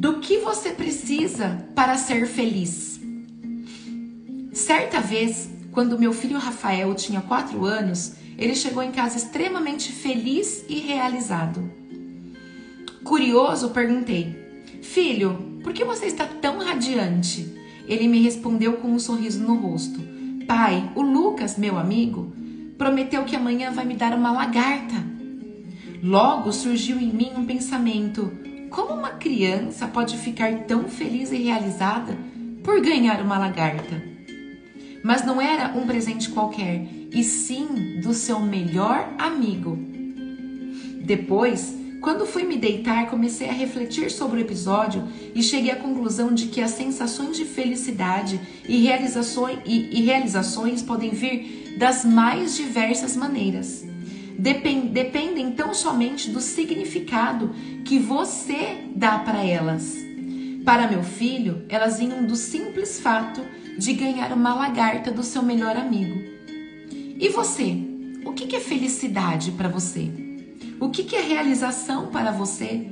Do que você precisa para ser feliz? Certa vez, quando meu filho Rafael tinha 4 anos, ele chegou em casa extremamente feliz e realizado. Curioso, perguntei: Filho, por que você está tão radiante? Ele me respondeu com um sorriso no rosto: Pai, o Lucas, meu amigo, prometeu que amanhã vai me dar uma lagarta. Logo surgiu em mim um pensamento: como uma criança pode ficar tão feliz e realizada por ganhar uma lagarta? Mas não era um presente qualquer, e sim do seu melhor amigo. Depois, quando fui me deitar, comecei a refletir sobre o episódio e cheguei à conclusão de que as sensações de felicidade e realizações, e, e realizações podem vir das mais diversas maneiras dependem tão somente do significado que você dá para elas. Para meu filho, elas vinham do simples fato de ganhar uma lagarta do seu melhor amigo. E você? O que é felicidade para você? O que é realização para você?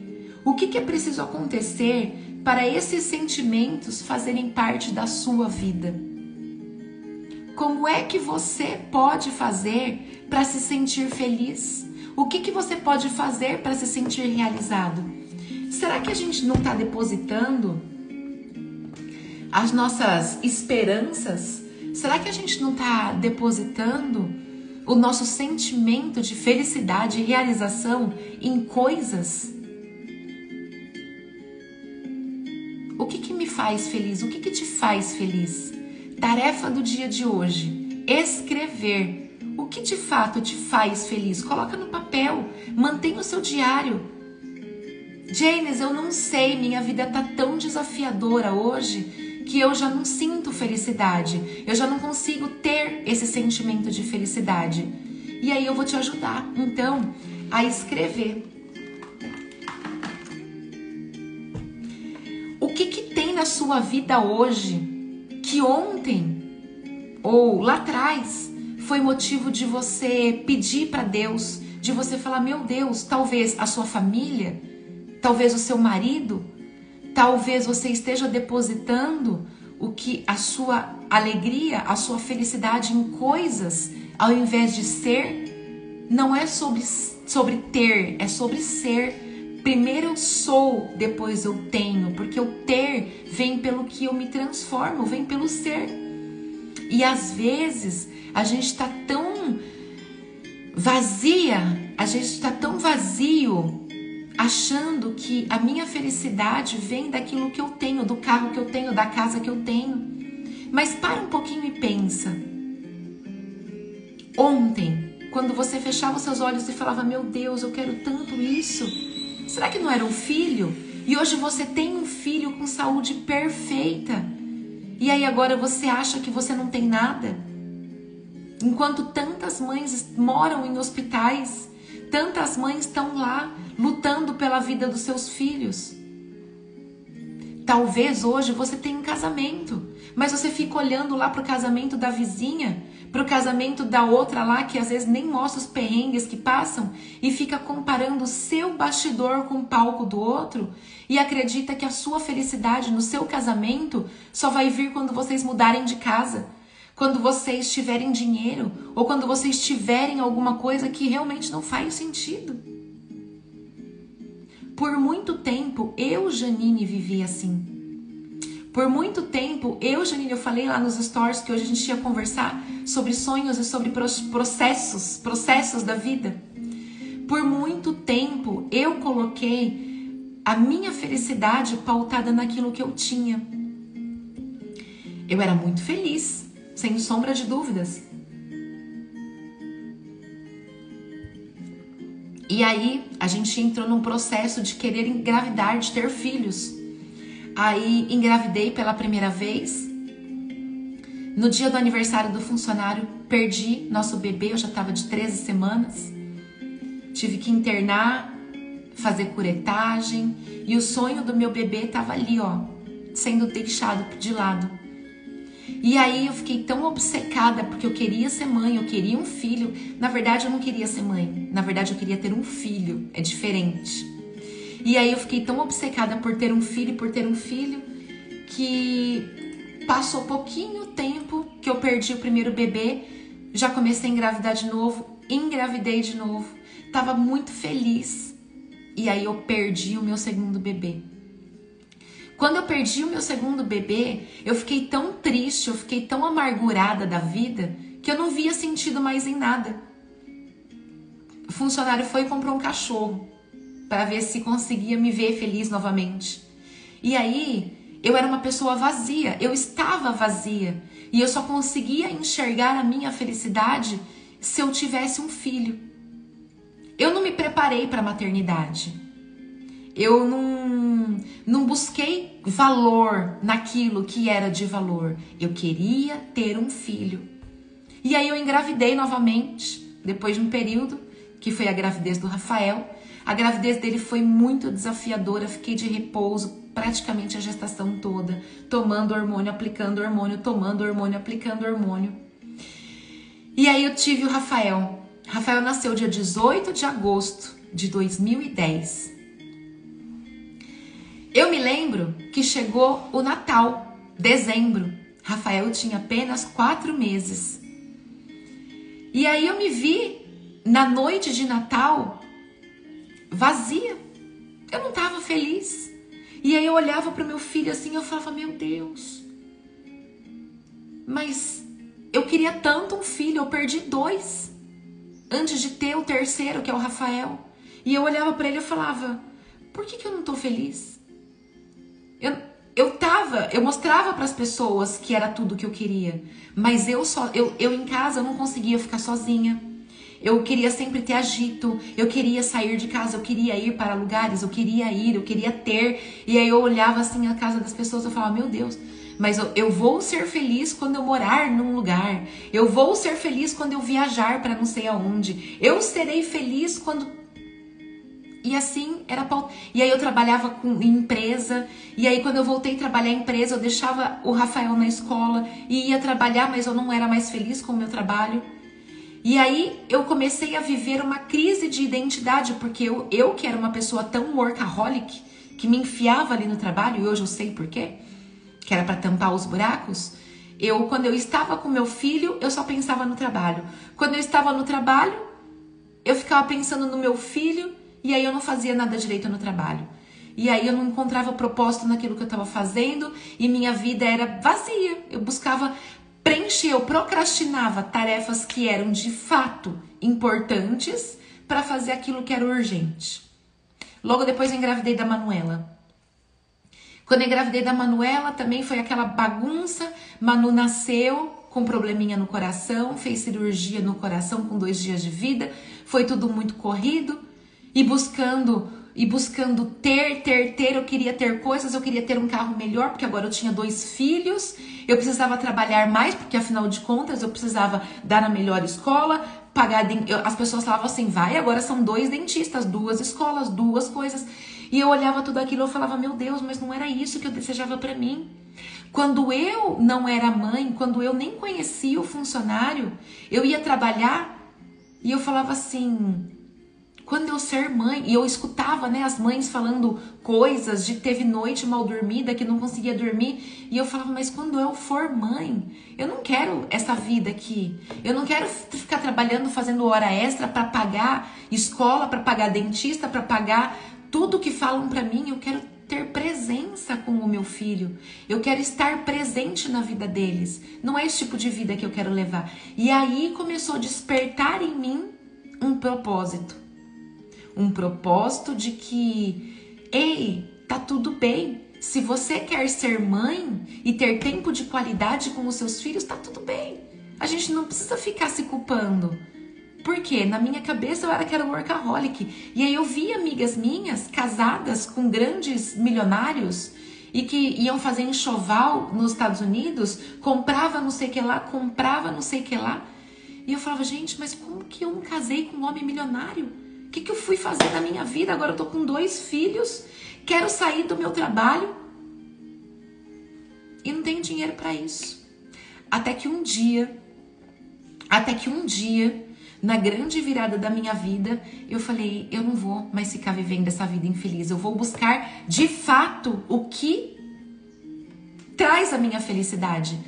O que é preciso acontecer para esses sentimentos fazerem parte da sua vida? Como é que você pode fazer para se sentir feliz? O que, que você pode fazer para se sentir realizado? Será que a gente não está depositando as nossas esperanças? Será que a gente não está depositando o nosso sentimento de felicidade e realização em coisas? O que, que me faz feliz? O que, que te faz feliz? Tarefa do dia de hoje: escrever o que de fato te faz feliz? Coloca no papel, mantenha o seu diário. James, eu não sei, minha vida tá tão desafiadora hoje que eu já não sinto felicidade. Eu já não consigo ter esse sentimento de felicidade. E aí eu vou te ajudar, então, a escrever. O que que tem na sua vida hoje que ontem ou lá atrás foi motivo de você pedir para Deus, de você falar: meu Deus, talvez a sua família, talvez o seu marido, talvez você esteja depositando o que a sua alegria, a sua felicidade em coisas, ao invés de ser, não é sobre, sobre ter, é sobre ser. Primeiro eu sou, depois eu tenho, porque o ter vem pelo que eu me transformo, vem pelo ser. E às vezes a gente está tão vazia, a gente está tão vazio, achando que a minha felicidade vem daquilo que eu tenho, do carro que eu tenho, da casa que eu tenho. Mas para um pouquinho e pensa. Ontem, quando você fechava os seus olhos e falava: Meu Deus, eu quero tanto isso. Será que não era um filho? E hoje você tem um filho com saúde perfeita. E aí agora você acha que você não tem nada? Enquanto tantas mães moram em hospitais, tantas mães estão lá lutando pela vida dos seus filhos. Talvez hoje você tenha um casamento, mas você fica olhando lá para o casamento da vizinha, para o casamento da outra lá, que às vezes nem mostra os perrengues que passam, e fica comparando o seu bastidor com o palco do outro, e acredita que a sua felicidade no seu casamento só vai vir quando vocês mudarem de casa quando vocês tiverem dinheiro ou quando vocês tiverem alguma coisa que realmente não faz sentido. Por muito tempo, eu, Janine, vivi assim. Por muito tempo, eu, Janine, eu falei lá nos stories que hoje a gente ia conversar sobre sonhos e sobre processos, processos da vida. Por muito tempo, eu coloquei a minha felicidade pautada naquilo que eu tinha. Eu era muito feliz, sem sombra de dúvidas. E aí a gente entrou num processo de querer engravidar, de ter filhos. Aí engravidei pela primeira vez. No dia do aniversário do funcionário, perdi nosso bebê, eu já estava de 13 semanas. Tive que internar, fazer curetagem e o sonho do meu bebê estava ali, ó, sendo deixado de lado. E aí eu fiquei tão obcecada porque eu queria ser mãe, eu queria um filho. Na verdade, eu não queria ser mãe. Na verdade, eu queria ter um filho. É diferente. E aí eu fiquei tão obcecada por ter um filho, por ter um filho, que passou pouquinho tempo que eu perdi o primeiro bebê, já comecei a engravidar de novo, engravidei de novo, tava muito feliz. E aí eu perdi o meu segundo bebê. Quando eu perdi o meu segundo bebê, eu fiquei tão triste, eu fiquei tão amargurada da vida que eu não via sentido mais em nada. O funcionário foi e comprou um cachorro para ver se conseguia me ver feliz novamente. E aí, eu era uma pessoa vazia, eu estava vazia, e eu só conseguia enxergar a minha felicidade se eu tivesse um filho. Eu não me preparei para a maternidade. Eu não, não busquei valor naquilo que era de valor. Eu queria ter um filho. E aí eu engravidei novamente, depois de um período, que foi a gravidez do Rafael. A gravidez dele foi muito desafiadora, fiquei de repouso praticamente a gestação toda, tomando hormônio, aplicando hormônio, tomando hormônio, aplicando hormônio. E aí eu tive o Rafael. Rafael nasceu dia 18 de agosto de 2010. Eu me lembro que chegou o Natal, dezembro. Rafael tinha apenas quatro meses. E aí eu me vi na noite de Natal vazia. Eu não estava feliz. E aí eu olhava para o meu filho assim, eu falava: "Meu Deus". Mas eu queria tanto um filho, eu perdi dois antes de ter o terceiro, que é o Rafael. E eu olhava para ele e falava: "Por que, que eu não estou feliz?" Eu, eu tava, eu mostrava para as pessoas que era tudo que eu queria, mas eu só, eu, eu em casa eu não conseguia ficar sozinha. Eu queria sempre ter agito, eu queria sair de casa, eu queria ir para lugares, eu queria ir, eu queria ter. E aí eu olhava assim a casa das pessoas, eu falava, meu Deus, mas eu, eu vou ser feliz quando eu morar num lugar. Eu vou ser feliz quando eu viajar para não sei aonde. Eu serei feliz quando e assim era. E aí eu trabalhava com em empresa. E aí quando eu voltei a trabalhar em empresa, eu deixava o Rafael na escola e ia trabalhar, mas eu não era mais feliz com o meu trabalho. E aí eu comecei a viver uma crise de identidade, porque eu, eu que era uma pessoa tão workaholic, que me enfiava ali no trabalho, e hoje eu sei por quê, que era para tampar os buracos. Eu, quando eu estava com meu filho, eu só pensava no trabalho. Quando eu estava no trabalho, eu ficava pensando no meu filho e aí eu não fazia nada direito no trabalho. E aí eu não encontrava propósito naquilo que eu estava fazendo e minha vida era vazia. Eu buscava preencher, eu procrastinava tarefas que eram de fato importantes para fazer aquilo que era urgente. Logo depois eu engravidei da Manuela. Quando eu engravidei da Manuela, também foi aquela bagunça. Manu nasceu com probleminha no coração, fez cirurgia no coração com dois dias de vida. Foi tudo muito corrido e buscando e buscando ter, ter, ter. Eu queria ter coisas, eu queria ter um carro melhor, porque agora eu tinha dois filhos. Eu precisava trabalhar mais, porque afinal de contas eu precisava dar na melhor escola, pagar. As pessoas falavam assim: vai, agora são dois dentistas, duas escolas, duas coisas. E eu olhava tudo aquilo e falava: meu Deus, mas não era isso que eu desejava para mim. Quando eu não era mãe, quando eu nem conhecia o funcionário, eu ia trabalhar e eu falava assim: quando eu ser mãe, e eu escutava, né, as mães falando coisas de teve noite mal dormida, que não conseguia dormir, e eu falava, mas quando eu for mãe, eu não quero essa vida aqui. Eu não quero ficar trabalhando, fazendo hora extra para pagar escola, para pagar dentista, para pagar tudo que falam para mim. Eu quero ter presença com o meu filho. Eu quero estar presente na vida deles. Não é esse tipo de vida que eu quero levar. E aí começou a despertar em mim um propósito um propósito de que, ei, tá tudo bem. Se você quer ser mãe e ter tempo de qualidade com os seus filhos, tá tudo bem. A gente não precisa ficar se culpando. Porque na minha cabeça eu era que era workaholic. E aí eu vi amigas minhas casadas com grandes milionários e que iam fazer enxoval nos Estados Unidos, comprava não sei o que lá, comprava não sei o que lá. E eu falava, gente, mas como que eu não casei com um homem milionário? O que, que eu fui fazer na minha vida? Agora eu tô com dois filhos, quero sair do meu trabalho e não tenho dinheiro para isso. Até que um dia, até que um dia, na grande virada da minha vida, eu falei: eu não vou mais ficar vivendo essa vida infeliz. Eu vou buscar de fato o que traz a minha felicidade.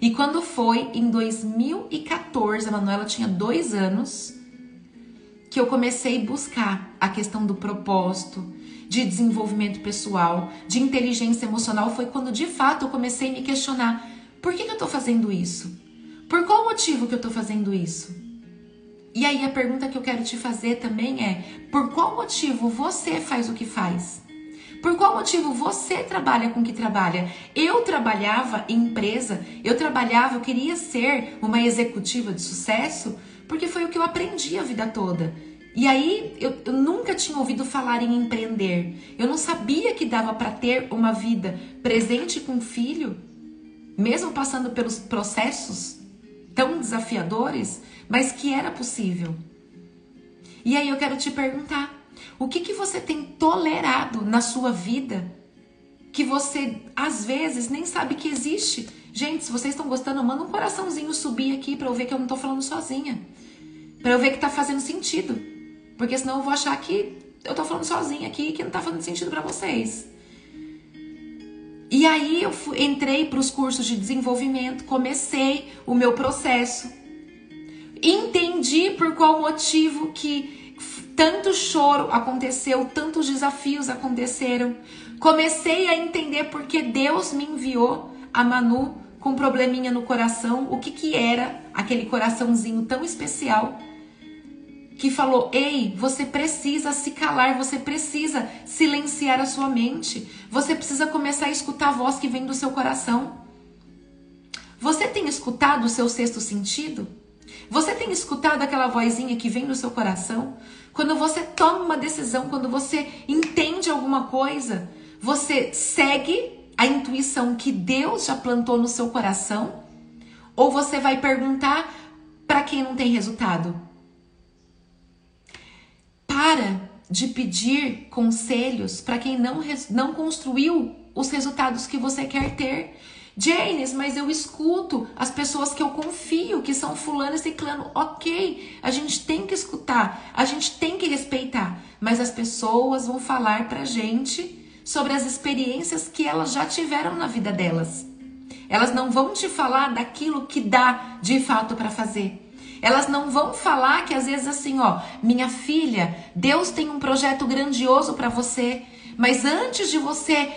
E quando foi em 2014, a Manuela tinha dois anos, que eu comecei a buscar a questão do propósito, de desenvolvimento pessoal, de inteligência emocional, foi quando de fato eu comecei a me questionar: por que, que eu estou fazendo isso? Por qual motivo que eu estou fazendo isso? E aí a pergunta que eu quero te fazer também é: por qual motivo você faz o que faz? Por qual motivo você trabalha com o que trabalha? Eu trabalhava em empresa, eu trabalhava, eu queria ser uma executiva de sucesso, porque foi o que eu aprendi a vida toda. E aí eu, eu nunca tinha ouvido falar em empreender. Eu não sabia que dava para ter uma vida presente com o filho, mesmo passando pelos processos tão desafiadores, mas que era possível. E aí eu quero te perguntar, o que que você tem tolerado na sua vida que você às vezes nem sabe que existe? Gente, se vocês estão gostando, manda um coraçãozinho subir aqui para eu ver que eu não tô falando sozinha. Para eu ver que tá fazendo sentido. Porque senão eu vou achar que eu tô falando sozinha aqui que não tá fazendo sentido para vocês. E aí eu fui, entrei para os cursos de desenvolvimento, comecei o meu processo. Entendi por qual motivo que tanto choro aconteceu, tantos desafios aconteceram. Comecei a entender porque Deus me enviou a Manu com um probleminha no coração, o que que era aquele coraçãozinho tão especial que falou: Ei, você precisa se calar, você precisa silenciar a sua mente, você precisa começar a escutar a voz que vem do seu coração. Você tem escutado o seu sexto sentido? Você tem escutado aquela vozinha que vem do seu coração? Quando você toma uma decisão, quando você entende alguma coisa, você segue a intuição que Deus já plantou no seu coração? Ou você vai perguntar para quem não tem resultado? Para de pedir conselhos para quem não, não construiu os resultados que você quer ter. Janes, mas eu escuto as pessoas que eu confio, que são fulano e ciclano. Ok, a gente tem que escutar, a gente tem que respeitar, mas as pessoas vão falar pra gente sobre as experiências que elas já tiveram na vida delas. Elas não vão te falar daquilo que dá de fato para fazer. Elas não vão falar que às vezes assim, ó, minha filha, Deus tem um projeto grandioso para você, mas antes de você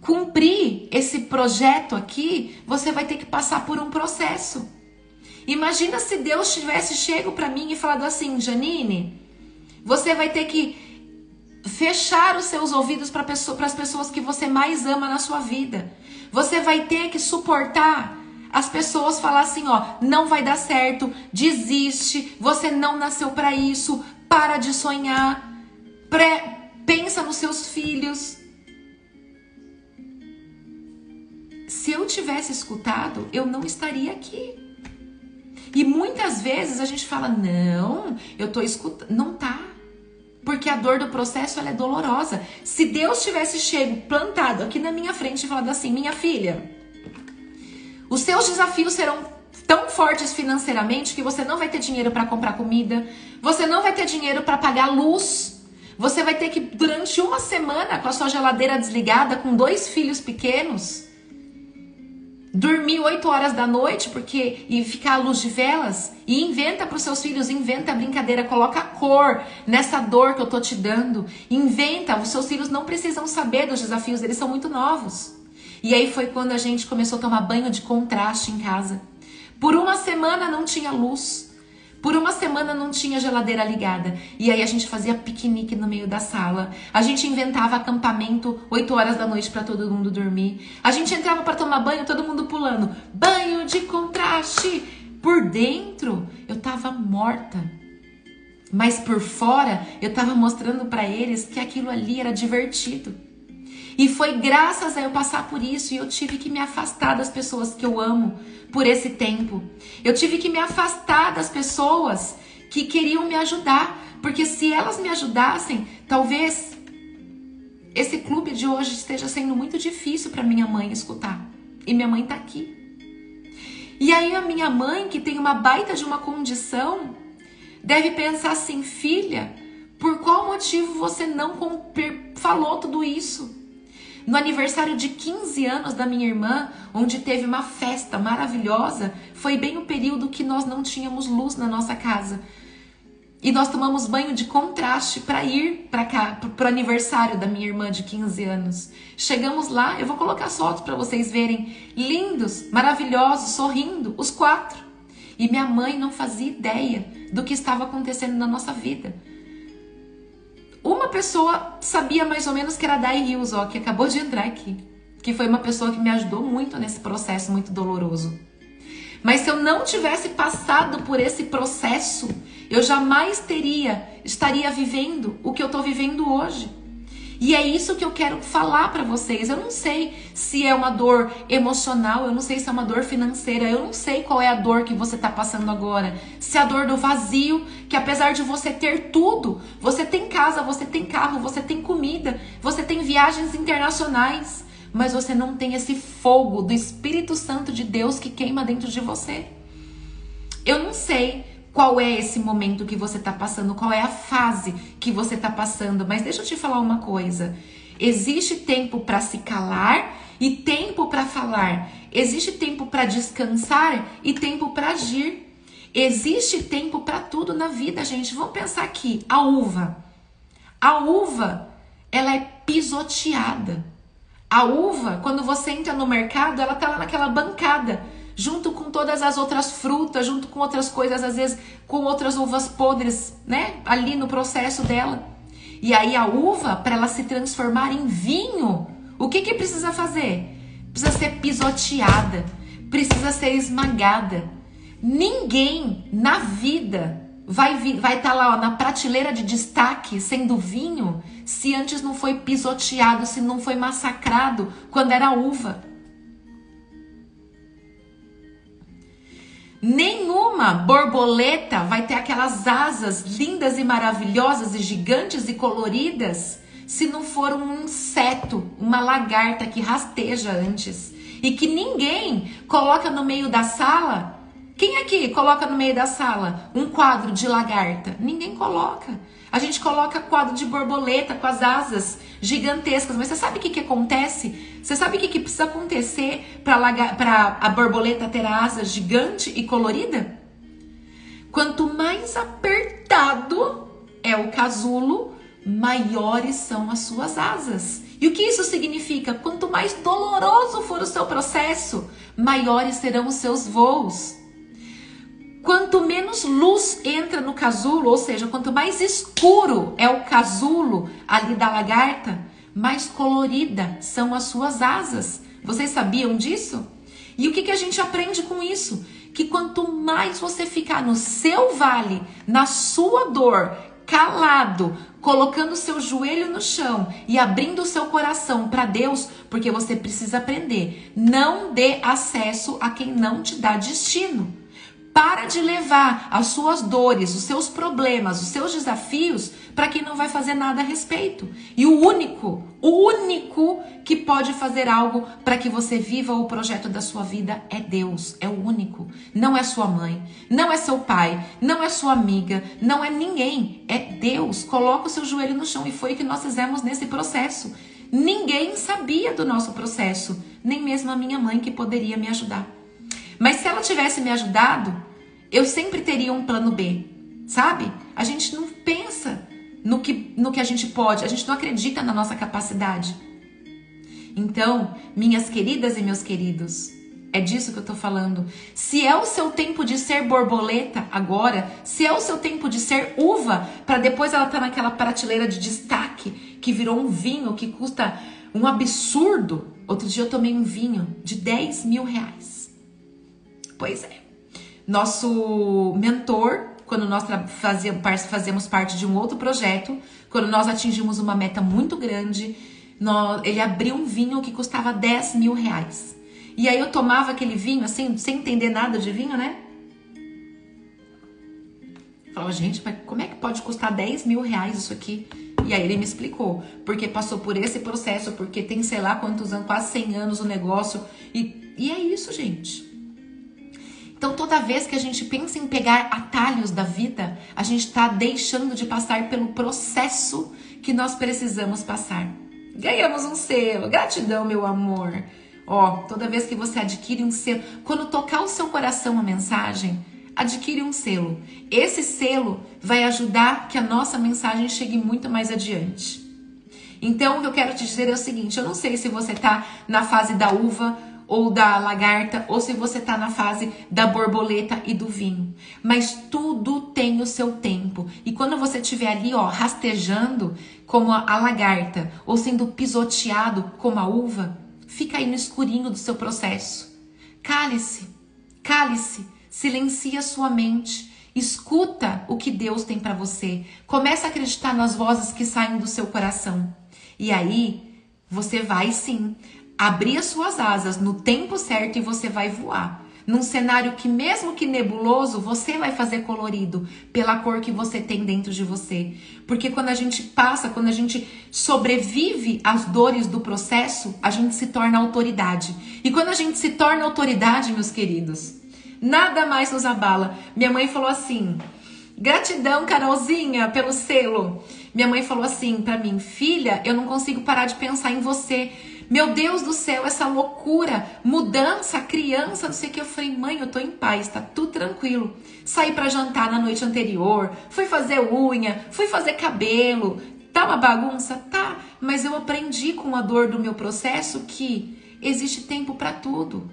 cumprir esse projeto aqui, você vai ter que passar por um processo. Imagina se Deus tivesse chego para mim e falado assim, Janine, você vai ter que fechar os seus ouvidos para pessoa, as pessoas que você mais ama na sua vida. Você vai ter que suportar as pessoas falar assim, ó, não vai dar certo, desiste, você não nasceu para isso, para de sonhar, pré, pensa nos seus filhos. Se eu tivesse escutado, eu não estaria aqui. E muitas vezes a gente fala: "Não, eu tô escutando". Não tá. Porque a dor do processo é dolorosa. Se Deus tivesse chego plantado aqui na minha frente e falado assim: "Minha filha, os seus desafios serão tão fortes financeiramente que você não vai ter dinheiro para comprar comida, você não vai ter dinheiro para pagar luz. Você vai ter que durante uma semana com a sua geladeira desligada, com dois filhos pequenos, dormir 8 horas da noite porque e ficar à luz de velas e inventa para os seus filhos, inventa a brincadeira, coloca cor nessa dor que eu tô te dando. Inventa, os seus filhos não precisam saber dos desafios, eles são muito novos. E aí foi quando a gente começou a tomar banho de contraste em casa. Por uma semana não tinha luz. Por uma semana não tinha geladeira ligada. E aí a gente fazia piquenique no meio da sala. A gente inventava acampamento 8 horas da noite para todo mundo dormir. A gente entrava para tomar banho, todo mundo pulando. Banho de contraste. Por dentro eu tava morta. Mas por fora eu tava mostrando para eles que aquilo ali era divertido. E foi graças a eu passar por isso e eu tive que me afastar das pessoas que eu amo por esse tempo. Eu tive que me afastar das pessoas que queriam me ajudar, porque se elas me ajudassem, talvez esse clube de hoje esteja sendo muito difícil para minha mãe escutar. E minha mãe tá aqui. E aí a minha mãe, que tem uma baita de uma condição, deve pensar assim: filha, por qual motivo você não falou tudo isso? No aniversário de 15 anos da minha irmã, onde teve uma festa maravilhosa, foi bem o período que nós não tínhamos luz na nossa casa. E nós tomamos banho de contraste para ir para cá, para o aniversário da minha irmã de 15 anos. Chegamos lá, eu vou colocar fotos para vocês verem, lindos, maravilhosos, sorrindo, os quatro. E minha mãe não fazia ideia do que estava acontecendo na nossa vida. Uma pessoa sabia mais ou menos que era Dai Rios, ó, que acabou de entrar aqui, que foi uma pessoa que me ajudou muito nesse processo muito doloroso. Mas se eu não tivesse passado por esse processo, eu jamais teria, estaria vivendo o que eu estou vivendo hoje. E é isso que eu quero falar para vocês. Eu não sei se é uma dor emocional, eu não sei se é uma dor financeira, eu não sei qual é a dor que você está passando agora. Se é a dor do vazio, que apesar de você ter tudo, você tem casa, você tem carro, você tem comida, você tem viagens internacionais, mas você não tem esse fogo do Espírito Santo de Deus que queima dentro de você. Eu não sei qual é esse momento que você está passando, qual é a fase que você está passando, mas deixa eu te falar uma coisa. Existe tempo para se calar e tempo para falar. Existe tempo para descansar e tempo para agir. Existe tempo para tudo na vida, gente. Vamos pensar aqui, a uva. A uva, ela é pisoteada. A uva, quando você entra no mercado, ela tá lá naquela bancada junto com todas as outras frutas, junto com outras coisas, às vezes com outras uvas podres, né? Ali no processo dela. E aí a uva, para ela se transformar em vinho, o que que precisa fazer? Precisa ser pisoteada, precisa ser esmagada. Ninguém na vida vai vai estar tá lá ó, na prateleira de destaque sendo vinho se antes não foi pisoteado, se não foi massacrado quando era uva. Nenhuma borboleta vai ter aquelas asas lindas e maravilhosas e gigantes e coloridas se não for um inseto, uma lagarta que rasteja antes e que ninguém coloca no meio da sala. Quem aqui coloca no meio da sala um quadro de lagarta? Ninguém coloca. A gente coloca quadro de borboleta com as asas gigantescas, mas você sabe o que, que acontece? Você sabe o que, que precisa acontecer para a borboleta ter a asa gigante e colorida? Quanto mais apertado é o casulo, maiores são as suas asas. E o que isso significa? Quanto mais doloroso for o seu processo, maiores serão os seus voos. Quanto menos luz entra no casulo, ou seja, quanto mais escuro é o casulo ali da lagarta, mais colorida são as suas asas. Vocês sabiam disso? E o que, que a gente aprende com isso? Que quanto mais você ficar no seu vale, na sua dor, calado, colocando seu joelho no chão e abrindo o seu coração para Deus, porque você precisa aprender. Não dê acesso a quem não te dá destino. Para de levar as suas dores, os seus problemas, os seus desafios para quem não vai fazer nada a respeito. E o único, o único que pode fazer algo para que você viva o projeto da sua vida é Deus. É o único. Não é sua mãe, não é seu pai, não é sua amiga, não é ninguém. É Deus. Coloca o seu joelho no chão e foi o que nós fizemos nesse processo. Ninguém sabia do nosso processo, nem mesmo a minha mãe que poderia me ajudar. Mas se ela tivesse me ajudado, eu sempre teria um plano B, sabe? A gente não pensa no que, no que a gente pode, a gente não acredita na nossa capacidade. Então, minhas queridas e meus queridos, é disso que eu tô falando. Se é o seu tempo de ser borboleta agora, se é o seu tempo de ser uva, para depois ela tá naquela prateleira de destaque que virou um vinho que custa um absurdo. Outro dia eu tomei um vinho de 10 mil reais. Pois é. Nosso mentor, quando nós fazíamos parte de um outro projeto, quando nós atingimos uma meta muito grande, nós, ele abriu um vinho que custava 10 mil reais. E aí eu tomava aquele vinho, assim, sem entender nada de vinho, né? Falava, gente, mas como é que pode custar 10 mil reais isso aqui? E aí ele me explicou, porque passou por esse processo, porque tem sei lá quantos anos, quase 100 anos o negócio. E, e é isso, gente. Então, toda vez que a gente pensa em pegar atalhos da vida, a gente está deixando de passar pelo processo que nós precisamos passar. Ganhamos um selo, gratidão, meu amor. Ó, toda vez que você adquire um selo, quando tocar o seu coração a mensagem, adquire um selo. Esse selo vai ajudar que a nossa mensagem chegue muito mais adiante. Então, o que eu quero te dizer é o seguinte: eu não sei se você está na fase da uva ou da lagarta, ou se você está na fase da borboleta e do vinho. Mas tudo tem o seu tempo. E quando você estiver ali, ó, rastejando como a lagarta, ou sendo pisoteado como a uva, fica aí no escurinho do seu processo. Cale-se, cale-se, silencia sua mente. Escuta o que Deus tem para você. Começa a acreditar nas vozes que saem do seu coração. E aí, você vai sim abrir as suas asas no tempo certo e você vai voar. Num cenário que, mesmo que nebuloso, você vai fazer colorido pela cor que você tem dentro de você. Porque quando a gente passa, quando a gente sobrevive às dores do processo, a gente se torna autoridade. E quando a gente se torna autoridade, meus queridos, nada mais nos abala. Minha mãe falou assim: gratidão, Carolzinha, pelo selo. Minha mãe falou assim para mim: filha, eu não consigo parar de pensar em você meu Deus do céu, essa loucura, mudança, criança, não sei o que. Eu falei, mãe, eu tô em paz, tá tudo tranquilo. Saí para jantar na noite anterior, fui fazer unha, fui fazer cabelo. Tá uma bagunça? Tá, mas eu aprendi com a dor do meu processo que existe tempo para tudo.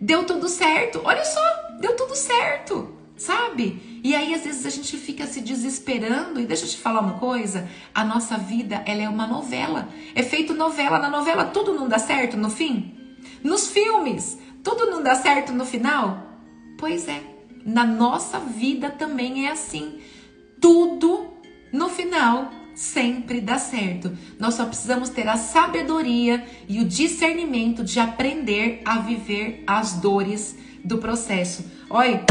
Deu tudo certo. Olha só, deu tudo certo sabe? E aí às vezes a gente fica se desesperando e deixa eu te falar uma coisa, a nossa vida ela é uma novela, é feito novela, na novela tudo não dá certo no fim? Nos filmes, tudo não dá certo no final? Pois é, na nossa vida também é assim. Tudo no final sempre dá certo. Nós só precisamos ter a sabedoria e o discernimento de aprender a viver as dores do processo. Olha,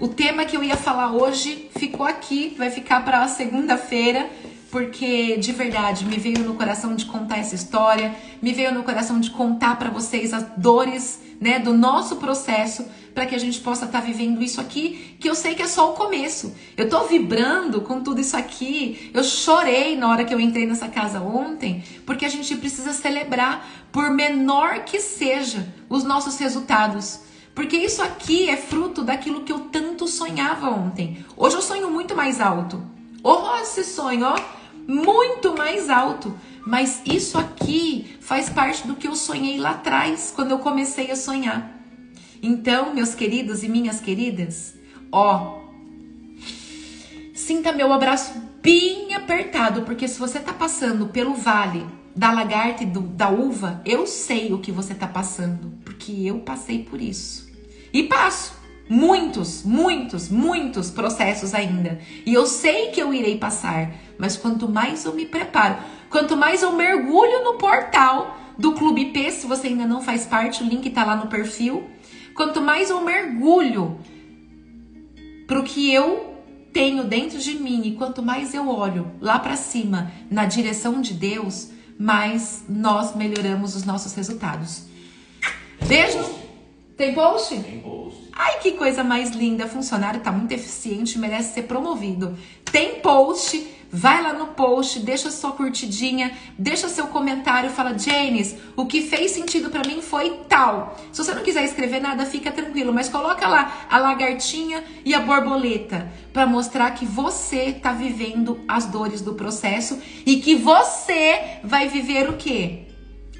o tema que eu ia falar hoje ficou aqui, vai ficar para segunda-feira, porque de verdade me veio no coração de contar essa história, me veio no coração de contar para vocês as dores, né, do nosso processo, para que a gente possa estar tá vivendo isso aqui, que eu sei que é só o começo. Eu tô vibrando com tudo isso aqui. Eu chorei na hora que eu entrei nessa casa ontem, porque a gente precisa celebrar, por menor que seja, os nossos resultados. Porque isso aqui é fruto daquilo que eu tanto sonhava ontem. Hoje eu sonho muito mais alto. Oh, esse sonho, ó, muito mais alto. Mas isso aqui faz parte do que eu sonhei lá atrás, quando eu comecei a sonhar. Então, meus queridos e minhas queridas, ó, sinta meu abraço bem apertado, porque se você tá passando pelo vale da lagarta e do, da uva, eu sei o que você tá passando, porque eu passei por isso. E passo muitos, muitos, muitos processos ainda. E eu sei que eu irei passar, mas quanto mais eu me preparo, quanto mais eu mergulho no portal do Clube P, se você ainda não faz parte, o link está lá no perfil. Quanto mais eu mergulho para o que eu tenho dentro de mim e quanto mais eu olho lá para cima na direção de Deus, mais nós melhoramos os nossos resultados. Beijo tem post? Tem post. Ai, que coisa mais linda. Funcionário tá muito eficiente, merece ser promovido. Tem post. Vai lá no post, deixa sua curtidinha, deixa seu comentário, fala, Janis, o que fez sentido para mim foi tal. Se você não quiser escrever nada, fica tranquilo, mas coloca lá a lagartinha e a borboleta para mostrar que você tá vivendo as dores do processo e que você vai viver o quê?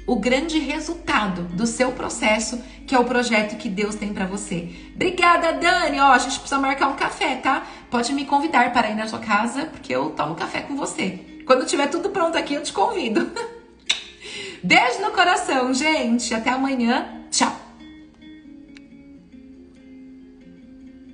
O grande resultado do seu processo, que é o projeto que Deus tem para você. Obrigada, Dani. Ó, a gente precisa marcar um café, tá? Pode me convidar para ir na sua casa, porque eu tomo café com você. Quando tiver tudo pronto aqui, eu te convido. Beijo no coração, gente. Até amanhã.